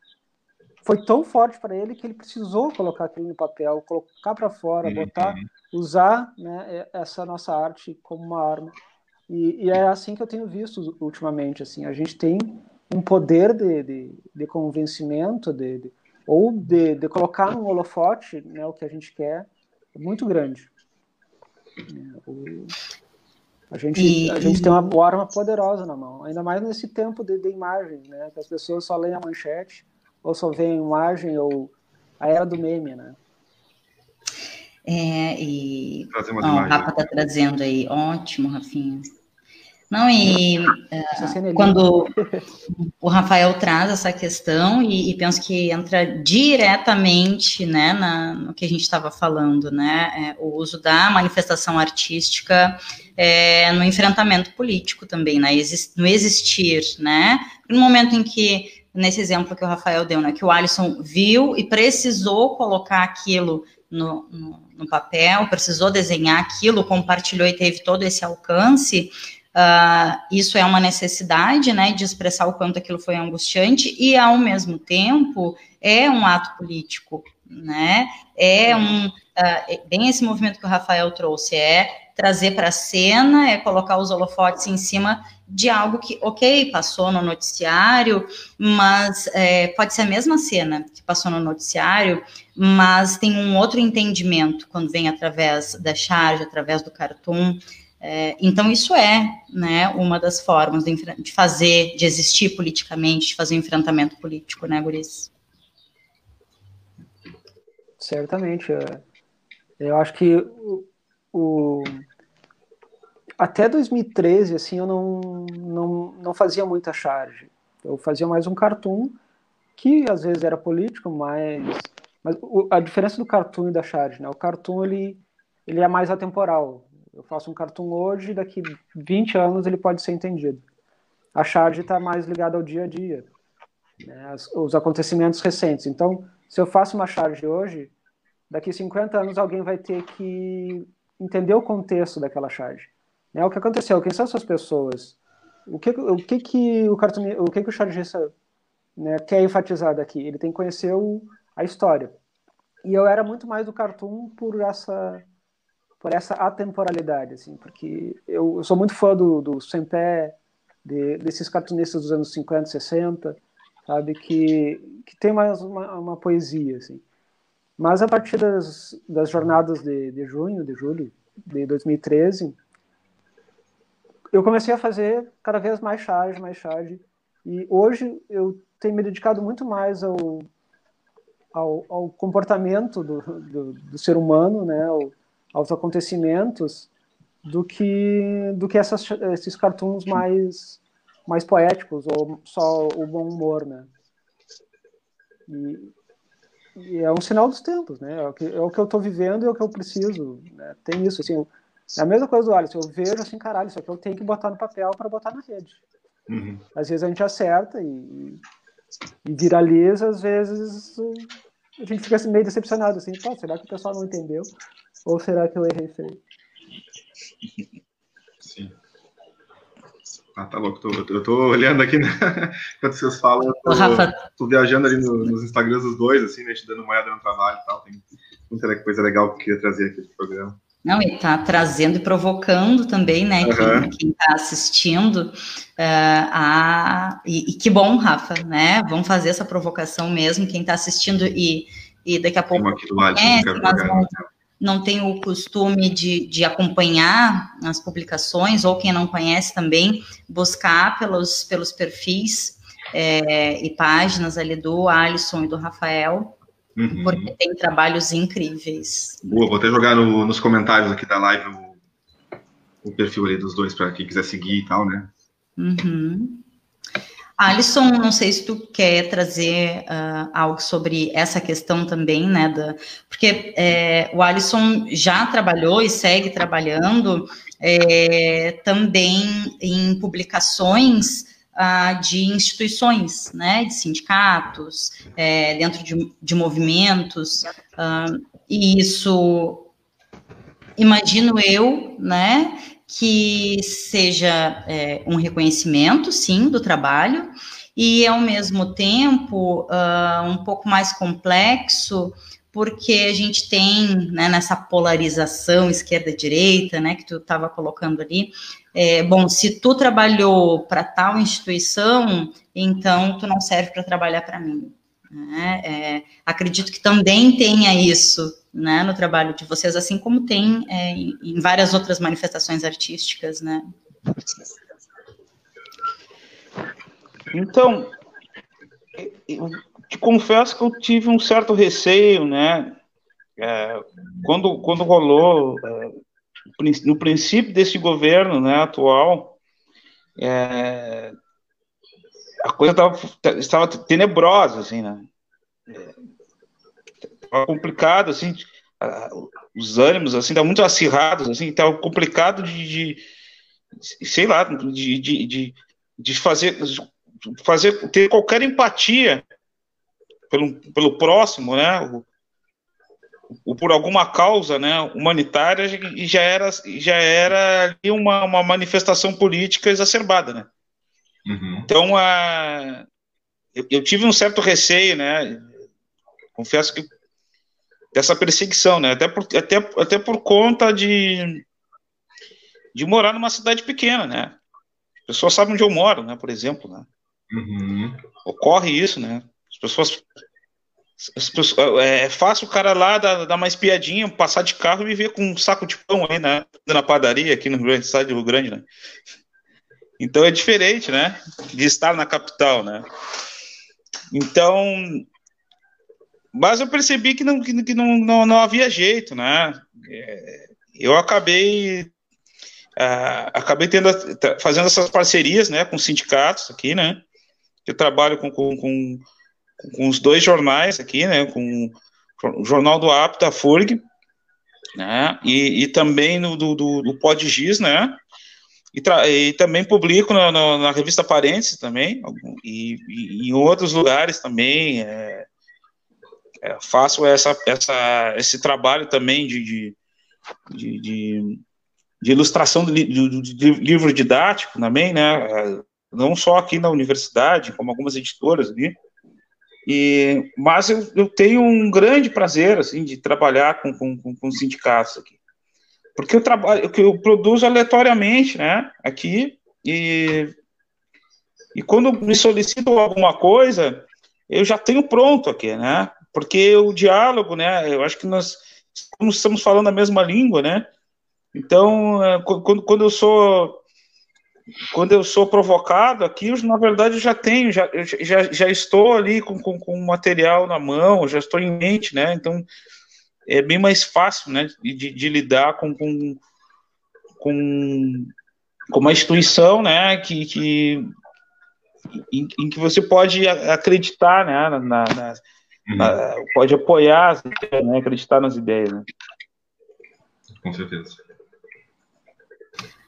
foi tão forte para ele que ele precisou colocar aquilo no papel, colocar para fora, uhum. botar, usar né, essa nossa arte como uma arma. E, e, é assim que eu tenho visto ultimamente. Assim, a gente tem um poder de, de, de convencimento, de, de ou de, de, colocar no holofote né, o que a gente quer, muito grande. É, o, a gente, e, a gente tem uma arma poderosa na mão, ainda mais nesse tempo de, de imagens, né, que as pessoas só leem a manchete ou só veem imagem ou a era do meme, né? É, e o Rafa está trazendo aí, ótimo, Rafinha. Não, e uh, quando o Rafael traz essa questão, e, e penso que entra diretamente né, na, no que a gente estava falando, né? É, o uso da manifestação artística é, no enfrentamento político também, né, no existir, né? No momento em que nesse exemplo que o Rafael deu, né, que o Alisson viu e precisou colocar aquilo no, no, no, papel, precisou desenhar aquilo, compartilhou e teve todo esse alcance, uh, isso é uma necessidade, né, de expressar o quanto aquilo foi angustiante e, ao mesmo tempo, é um ato político, né, é um, uh, bem esse movimento que o Rafael trouxe, é trazer para a cena, é colocar os holofotes em cima de algo que, ok, passou no noticiário, mas é, pode ser a mesma cena que passou no noticiário, mas tem um outro entendimento quando vem através da charge, através do cartoon. É, então, isso é né, uma das formas de, de, fazer, de existir politicamente, de fazer enfrentamento político, né, Guris? Certamente. É. Eu acho que o, o até 2013, assim, eu não, não, não fazia muita charge. Eu fazia mais um cartoon, que às vezes era político, mas, mas o, a diferença do cartoon e da charge, né? O cartoon, ele, ele é mais atemporal. Eu faço um cartoon hoje, daqui 20 anos ele pode ser entendido. A charge está mais ligada ao dia a dia, né? os acontecimentos recentes. Então, se eu faço uma charge hoje, daqui 50 anos alguém vai ter que entender o contexto daquela charge. Né? O que aconteceu? Quem são essas pessoas? O que o que, que o cartoon, o que, que o chargista né, quer enfatizar daqui? Ele tem que conhecer o, a história. E eu era muito mais do cartoon por essa por essa atemporalidade, assim, porque eu, eu sou muito fã do, do Sempé, de, desses cartunistas dos anos 50, 60, sabe, que, que tem mais uma, uma poesia, assim. Mas a partir das, das jornadas de, de junho, de julho de 2013, eu comecei a fazer cada vez mais charge, mais charge. E hoje eu tenho me dedicado muito mais ao, ao, ao comportamento do, do, do, ser humano, né, aos acontecimentos, do que, do que essas, esses cartoons mais, mais poéticos ou só o bom humor. Né. E, e é um sinal dos tempos, né? É o que, é o que eu estou vivendo e é o que eu preciso. Né? Tem isso, assim, é a mesma coisa do Alisson. Eu vejo assim, caralho, isso aqui eu tenho que botar no papel para botar na rede. Uhum. Às vezes a gente acerta e, e, viraliza, às vezes a gente fica assim, meio decepcionado, assim, será que o pessoal não entendeu? Ou será que eu errei feio? Sim. Ah, tá louco. Tô, eu tô olhando aqui, né? Enquanto vocês falam, eu tô, Rafa... tô viajando ali no, nos Instagrams dos dois, assim, né? Te dando moeda no trabalho e tal. Tem muita coisa legal que eu queria trazer aqui pro programa. Não, e está trazendo e provocando também, né, uhum. quem está assistindo. Uh, a, e, e, que bom, Rafa, né? Vamos fazer essa provocação mesmo, quem está assistindo e, e daqui a pouco conhece, mas não, não tem o costume de, de acompanhar as publicações, ou quem não conhece também, buscar pelos, pelos perfis é, e páginas ali do Alisson e do Rafael, Uhum. Porque tem trabalhos incríveis. Boa, vou até jogar no, nos comentários aqui da live o, o perfil ali dos dois para quem quiser seguir e tal, né? Uhum. Alisson, não sei se tu quer trazer uh, algo sobre essa questão também, né? Da, porque é, o Alisson já trabalhou e segue trabalhando é, também em publicações uh, de instituições, né, de sindicatos, é, dentro de, de movimentos, uh, e isso, imagino eu, né, que seja é, um reconhecimento, sim, do trabalho, e ao mesmo tempo uh, um pouco mais complexo, porque a gente tem né, nessa polarização esquerda-direita, né, que tu estava colocando ali, é, bom, se tu trabalhou para tal instituição, então tu não serve para trabalhar para mim. Né? É, acredito que também tenha isso né, no trabalho de vocês, assim como tem é, em, várias outras manifestações artísticas, né? Então, eu te confesso que eu tive um certo receio, né? É, quando, quando rolou, é, no princípio desse governo né, atual, é, a coisa tava, estava tenebrosa, assim, né? Complicado, assim, os ânimos, assim, estavam muito acirrados, assim, estava complicado de, de, sei lá, de, de, de, de fazer fazer ter qualquer empatia pelo, pelo próximo, né? O, o, por alguma causa, né, humanitária já era já era uma, uma manifestação política exacerbada, né? Uhum. Então, a, eu, eu, tive um certo receio, né? Confesso que dessa perseguição, né? Até por, até, até por conta de de morar numa cidade pequena, né? As pessoas sabem onde eu moro, né? Por exemplo, né? Uhum. Ocorre isso, né? As pessoas, as pessoas, é, é fácil o cara lá dar, dar uma espiadinha, passar de carro e me ver com um saco de pão aí, né? Na padaria aqui no Grande Estado do Rio Grande, né? Então é diferente, né? De estar na capital, né? Então, mas eu percebi que não, que, não, não, não havia jeito, né? É, eu acabei Uh, acabei tendo, fazendo essas parcerias né, com sindicatos aqui, né? Eu trabalho com, com, com, com os dois jornais aqui, né? Com o Jornal do Apta, a FURG, né? E, e também no do, do, do Podgiz, né? E, e, também publico na, na, na, revista Parentes também, e, e, em outros lugares também. É, é, faço essa, essa, esse trabalho também de, de, de, de, de ilustração livro didático também, né? não só aqui na universidade, como algumas editoras ali. E, mas eu, eu tenho um grande prazer assim de trabalhar com, com, com sindicatos aqui, porque eu trabalho, que eu produzo aleatoriamente, né, aqui e e quando me solicitam alguma coisa, eu já tenho pronto aqui, né? Porque o diálogo, né? Eu acho que nós estamos falando a mesma língua, né? Então, é, quando, quando eu sou quando eu sou provocado aqui, eu, na verdade, já tenho, já, já, já estou ali com, com, com material na mão, já estou em mente, né? Então, é bem mais fácil, né, de, de lidar com, com, com, com uma instituição, né, que, que em, em que você pode acreditar, né, na, na, uhum. na pode apoiar, né, acreditar nas ideias, né? Com certeza.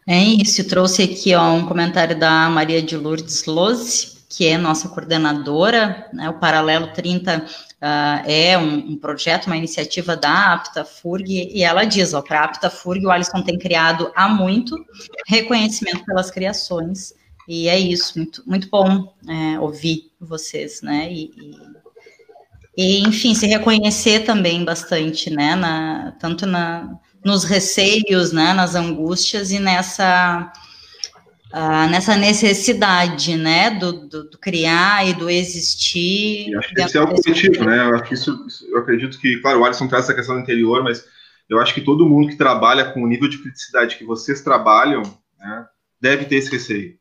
É isso, trouxe aqui ó, um comentário da Maria de Lourdes Lose, que é nossa coordenadora, né, o Paralelo 30 uh, ah, é um, um, projeto, uma iniciativa da Apta FURG, e ela diz, ó, para a Apta FURG o Alisson tem criado há muito reconhecimento pelas criações, e é isso, muito, muito bom é, ouvir vocês, né, e, e, e, enfim, se reconhecer também bastante, né, na, tanto na nos receios, né, nas angústias e nessa uh, nessa necessidade, né, do, do, do, criar e do existir. E acho que esse é o coletivo, né? Eu acho que isso, eu acredito que, claro, o Alisson traz essa questão interior, mas eu acho que todo mundo que trabalha com o nível de criticidade que vocês trabalham, né, deve ter esse receio,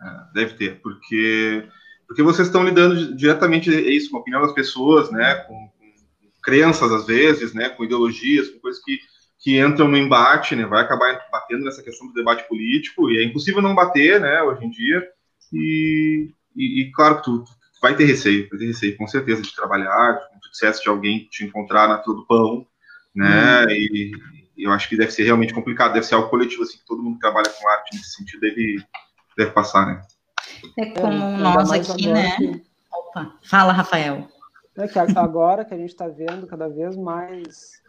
né, deve ter, porque porque vocês estão lidando diretamente é isso com a opinião das pessoas, né, com, com crenças às vezes, né, com ideologias, com coisas que que entram no embate, né? Vai acabar batendo nessa questão do debate político e é impossível não bater, né? Hoje em dia e, e, e claro que tu, tu, vai ter receio, vai ter receio com certeza de trabalhar, como tu disseste, de alguém te encontrar na fila do pão, né? Hum. E, e eu acho que deve ser realmente complicado, deve ser algo coletivo assim que todo mundo que trabalha com arte nesse sentido deve deve passar, né? É como é, nós aqui, né? Que... Opa, fala, Rafael. É que agora que a gente está vendo cada vez mais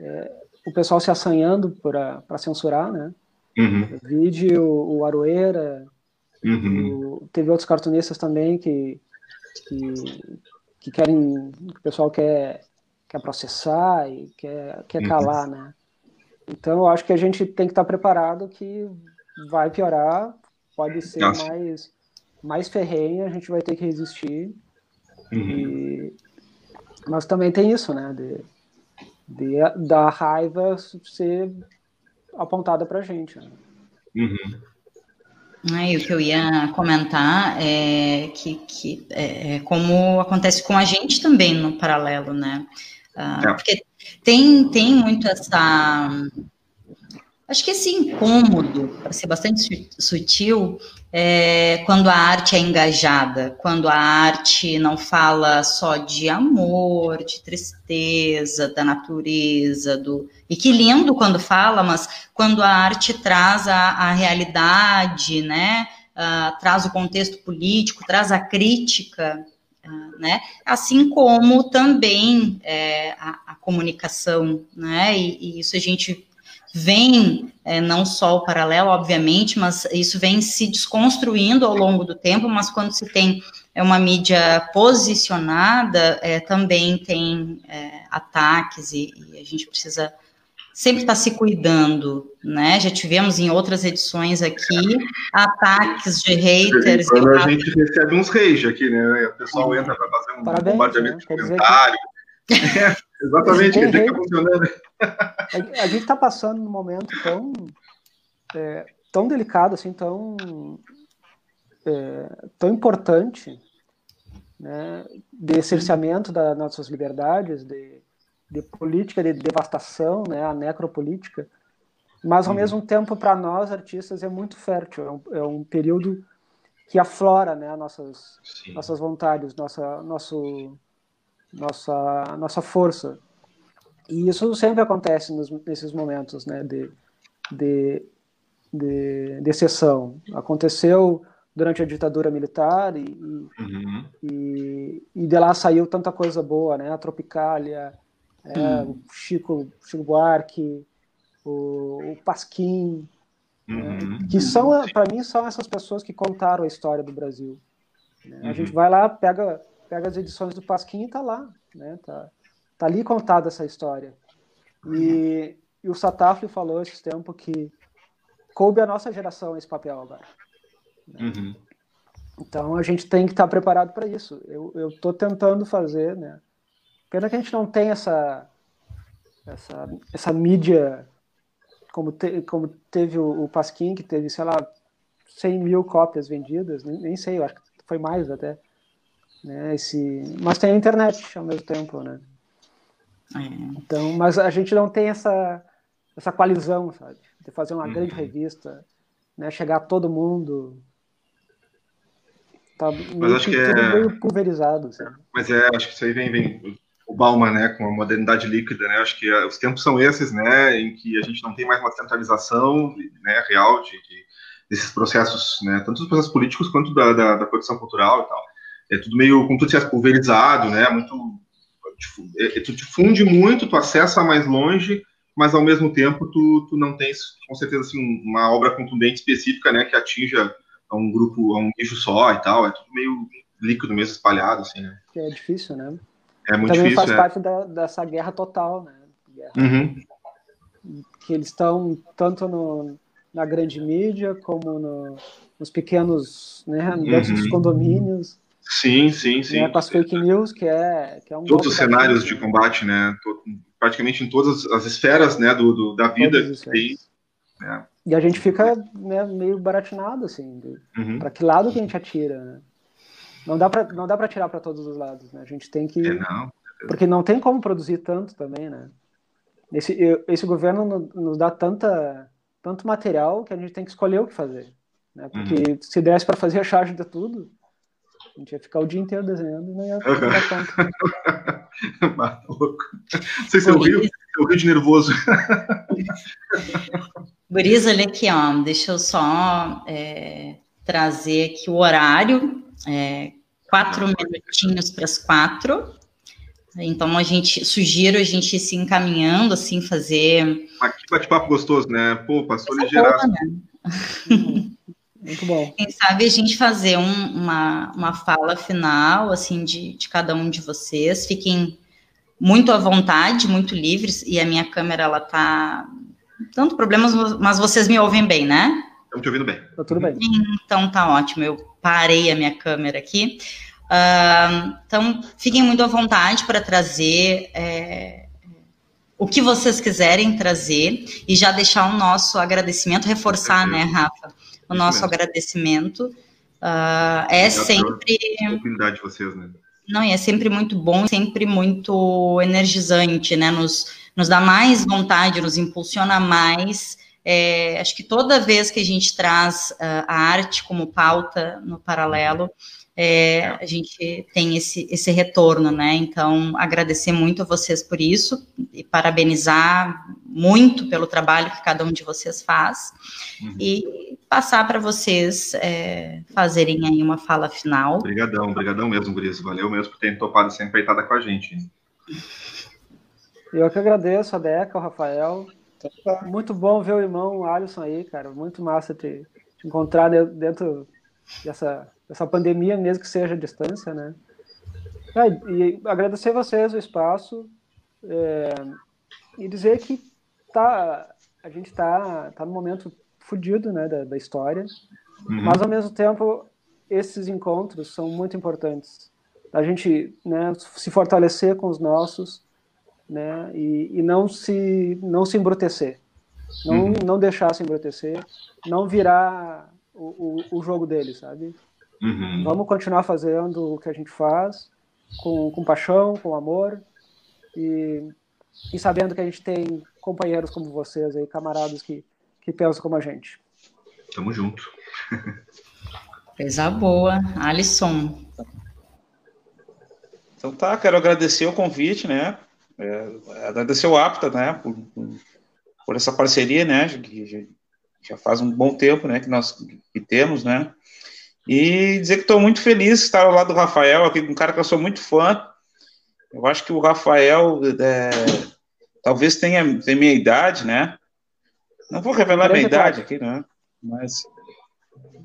é, o pessoal se assanhando para censurar, né? Uhum. Vídeo, o, o Aroeira, uhum. o, teve outros cartunistas também que, que, que querem, que o pessoal quer, quer processar e quer, quer uhum. calar, né? Então, eu acho que a gente tem que estar preparado que vai piorar, pode ser Nossa. mais, mais ferrenha, a gente vai ter que resistir. Uhum. E, mas também tem isso, né? De, de, da raiva ser apontada para a gente. Né? Uhum. o que eu ia comentar é que, que é, é, como acontece com a gente também no paralelo, né? Uh, porque tem, tem muito essa. Acho que esse incômodo, para ser bastante sutil, é quando a arte é engajada, quando a arte não fala só de amor, de tristeza, da natureza, do. E que lindo quando fala, mas quando a arte traz a, a realidade, né? Uh, traz o contexto político, traz a crítica né? Assim como também é, a, a, comunicação, né? E, e, isso a gente vem, é, não só o paralelo, obviamente, mas isso vem se desconstruindo ao longo do tempo, mas quando se tem é uma mídia posicionada, é, também tem é, ataques e, e a gente precisa sempre está se cuidando, né? Já tivemos em outras edições aqui ataques de haters. Quando a gente recebe uns rage aqui, né? O pessoal entra para fazer um Parabéns, bombardeamento né? de comentário. Que... Exatamente, que fica funcionando. A gente está passando num momento tão, é, tão delicado, assim, tão, é, tão importante, né? De cerceamento das nossas liberdades, de de política de devastação, né, a necropolítica, mas ao uhum. mesmo tempo para nós artistas é muito fértil, é um, é um período que aflora, né, nossas Sim. nossas vontades, nossa nosso nossa nossa força. E isso sempre acontece nos, nesses momentos, né, de, de de, de exceção. Aconteceu durante a ditadura militar e, uhum. e, e, de lá saiu tanta coisa boa, né? A Tropicália, é, o Chico, Chico Buarque, o, o Pasquim, uhum. né, que são, para mim, são essas pessoas que contaram a história do Brasil. Né? A uhum. gente vai lá, pega, pega as edições do Pasquim e tá lá, né? Tá, tá ali contada essa história. E, e o Satafli falou esse tempo que coube a nossa geração esse papel agora. Né? Uhum. Então a gente tem que estar preparado para isso. Eu estou tentando fazer, né? Pena que a gente não tem essa, essa, essa mídia como, te, como teve o, o Pasquim, que teve, sei lá, 100 mil cópias vendidas, nem, nem sei, eu acho que foi mais até. Né, esse, mas tem a internet ao mesmo tempo, né? É. Então, mas a gente não tem essa, essa coalizão, sabe? De fazer uma uhum. grande revista, né? Chegar a todo mundo. Tá mas acho que, é... meio pulverizado. Sabe? Mas é, acho que isso aí vem, vem o Bauman, né, com a modernidade líquida, né, acho que uh, os tempos são esses, né, em que a gente não tem mais uma centralização, né, real de, de desses processos, né, tanto dos processos políticos quanto da, da, da, produção cultural e tal. É tudo meio, como tu disseste, pulverizado, né, muito, é, é, tu difunde muito, tu acessa mais longe, mas ao mesmo tempo tu, tu não tens, com certeza, assim, uma obra contundente específica, né, que atinja a um grupo, a um nicho só e tal, é tudo meio líquido mesmo, espalhado, assim, né. É difícil, né. É muito Também difícil, faz é. parte da, dessa guerra total, né? Guerra, uhum. Que eles estão tanto no, na grande mídia como no, nos pequenos, né, dentro uhum. dos condomínios. Sim, sim, sim. Né, com as fake news, que é, que é um Todos os cenários de combate, né? praticamente em todas as esferas né, do, do da vida que tem. Né? E a gente fica né, meio baratinado, assim, uhum. para que lado que a gente atira, né? Não dá para não dá para tirar para todos os lados, né? A gente tem que é, não. porque não tem como produzir tanto também, né? Esse esse governo nos dá tanta tanto material que a gente tem que escolher o que fazer, né? Porque uhum. se desse para fazer a charge de tudo, a gente ia ficar o dia inteiro desenhando e não ia dar tanto. Maluco. Não sei se eu rio, eu rio de nervoso. Guriz, olha aqui, ó. Deixa eu só é trazer aqui o horário, é, quatro minutinhos para as quatro. Então a gente sugiro a gente se encaminhando, assim, fazer. Aqui bate-papo gostoso, né? Pô, passou ligeiraço. Né? Muito bom. Quem sabe a gente fazer um, uma, uma fala final, assim, de, de cada um de vocês. Fiquem muito à vontade, muito livres, e a minha câmera, ela tá tanto problemas, mas vocês me ouvem bem, né? Estamos te ouvindo bem. Tá tudo bem. Então tá ótimo, eu parei a minha câmera aqui. Uh, então, fiquem muito à vontade para trazer é, o que vocês quiserem trazer e já deixar o nosso agradecimento, reforçar, né, Rafa? O nosso agradecimento. Uh, é sempre. A oportunidade de vocês, né? Não, e é sempre muito bom, sempre muito energizante, né? Nos, nos dá mais vontade, nos impulsiona mais. É, acho que toda vez que a gente traz uh, a arte como pauta no paralelo, é, a gente tem esse, esse retorno, né? Então, agradecer muito a vocês por isso e parabenizar muito pelo trabalho que cada um de vocês faz uhum. e passar para vocês é, fazerem aí uma fala final. Obrigadão, obrigadão mesmo, Gris. Valeu mesmo por terem topado essa empreitada com a gente. Eu que agradeço a Deca, o Rafael. Muito bom ver o irmão Alisson aí, cara. Muito massa te, te encontrar dentro dessa essa pandemia, mesmo que seja a distância, né? Ah, e agradecer a vocês o espaço é, e dizer que tá, a gente está tá num momento fodido né, da, da história, uhum. mas ao mesmo tempo esses encontros são muito importantes. A gente né, se fortalecer com os nossos né, e, e não, se, não se embrutecer. Não, uhum. não deixar se embrutecer, não virar o, o, o jogo deles, sabe? Uhum. Vamos continuar fazendo o que a gente faz, com, com paixão, com amor, e, e sabendo que a gente tem companheiros como vocês aí, camaradas que, que pensam como a gente. Tamo junto. Coisa boa. Alisson. Então tá, quero agradecer o convite, né? É, agradecer o APTA, né? Por, por, essa parceria, né? Que já faz um bom tempo, né? Que nós que temos, né? E dizer que estou muito feliz de estar ao lado do Rafael, aqui, um cara que eu sou muito fã. Eu acho que o Rafael é, talvez tenha, tenha minha idade, né? Não vou revelar minha idade aqui, né? Mas.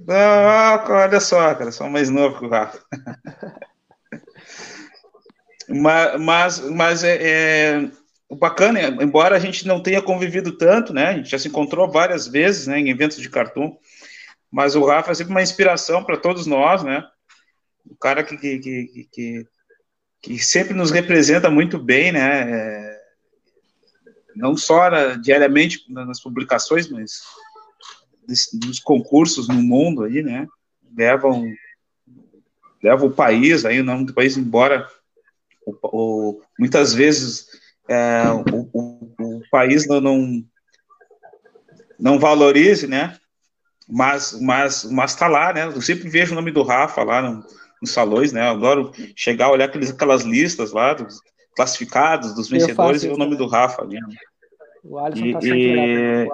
Ah, olha só, cara, sou mais novo que o Rafa. mas, mas, mas é, é, o bacana, embora a gente não tenha convivido tanto, né? A gente já se encontrou várias vezes, né, em eventos de cartoon mas o Rafa é sempre uma inspiração para todos nós, né? O cara que, que, que, que, que sempre nos representa muito bem, né? É, não só na, diariamente nas publicações, mas nos concursos no mundo aí, né? Levam, levam o país aí, o nome do país, embora o, o, muitas vezes é, o, o, o, país não, não, não valorize, né? Mas mas mas tá lá, né? Eu sempre vejo o nome do Rafa lá no, nos salões, né? Eu adoro chegar, olhar aqueles, aquelas listas lá dos classificados, dos vencedores e o nome do Rafa ali. Né? O Alisson e, tá sempre e...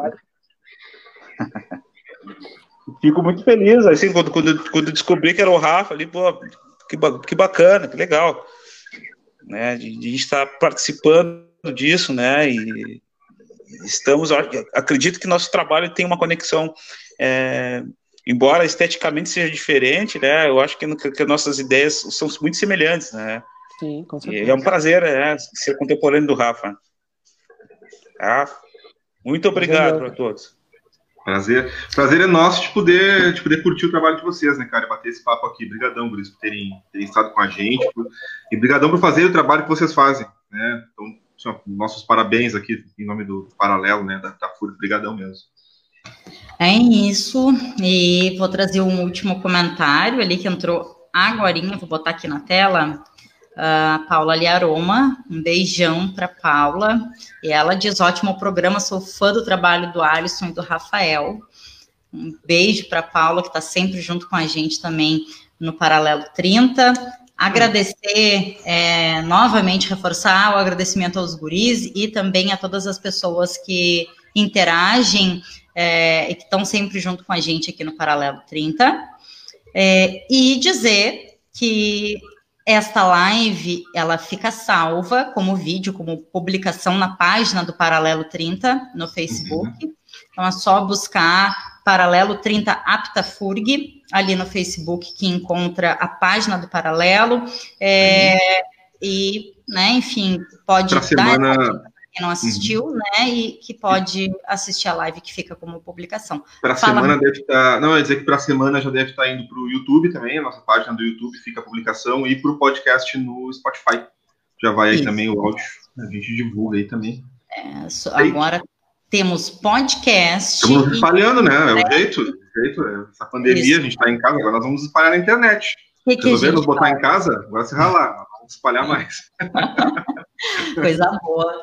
Fico muito feliz, assim, quando, quando, quando descobri que era o Rafa ali, pô, que, que bacana, que legal, né? De, de estar participando disso, né? E estamos, acredito que nosso trabalho tem uma conexão é, embora esteticamente seja diferente, né? Eu acho que, que nossas ideias são muito semelhantes, né? Sim, com certeza. E é um prazer né, ser contemporâneo do Rafa. Tá? Muito obrigado para todos. Prazer. Prazer é nosso de poder, de poder curtir o trabalho de vocês, né, cara? Bater esse papo aqui. Obrigadão, Guris, por terem, terem estado com a gente. Por, e brigadão por fazer o trabalho que vocês fazem, né? Então, nossos parabéns aqui em nome do Paralelo, né, da, da. Brigadão mesmo. É isso, e vou trazer um último comentário ali que entrou agora, vou botar aqui na tela. Uh, Paula Liaroma, um beijão para Paula. E ela diz: ótimo programa, sou fã do trabalho do Alisson e do Rafael. Um beijo para Paula, que está sempre junto com a gente também no Paralelo 30. Agradecer, é, novamente, reforçar o agradecimento aos guris e também a todas as pessoas que interagem é, e que estão sempre junto com a gente aqui no Paralelo 30. É, e dizer que esta live ela fica salva como vídeo, como publicação na página do Paralelo 30 no Facebook. Uhum. Então é só buscar Paralelo 30 Aptafurg ali no Facebook que encontra a página do Paralelo. É. E, né, enfim, pode pra dar semana... quem não assistiu, uhum. né? E que pode assistir a live que fica como publicação. Para a semana deve estar. Tá, não, é dizer que para a semana já deve estar tá indo para o YouTube também, a nossa página do YouTube fica a publicação, e para o podcast no Spotify. Já vai aí Isso. também o áudio. A gente divulga aí também. É, agora temos podcast. Estamos espalhando, né? É o jeito. É jeito é. Essa pandemia, Isso. a gente está em casa, agora nós vamos espalhar na internet. Que que Resolvemos botar faz? em casa, agora se ralar. Vamos espalhar mais. Coisa boa.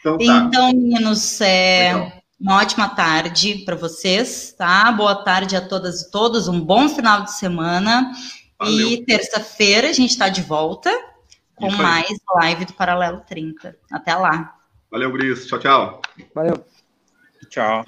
Então, tá. então meninos, é, uma ótima tarde para vocês, tá? Boa tarde a todas e todos, um bom final de semana. Valeu. E terça-feira a gente está de volta com mais live do Paralelo 30. Até lá. Valeu, Gris. Tchau, tchau. Valeu. Ciao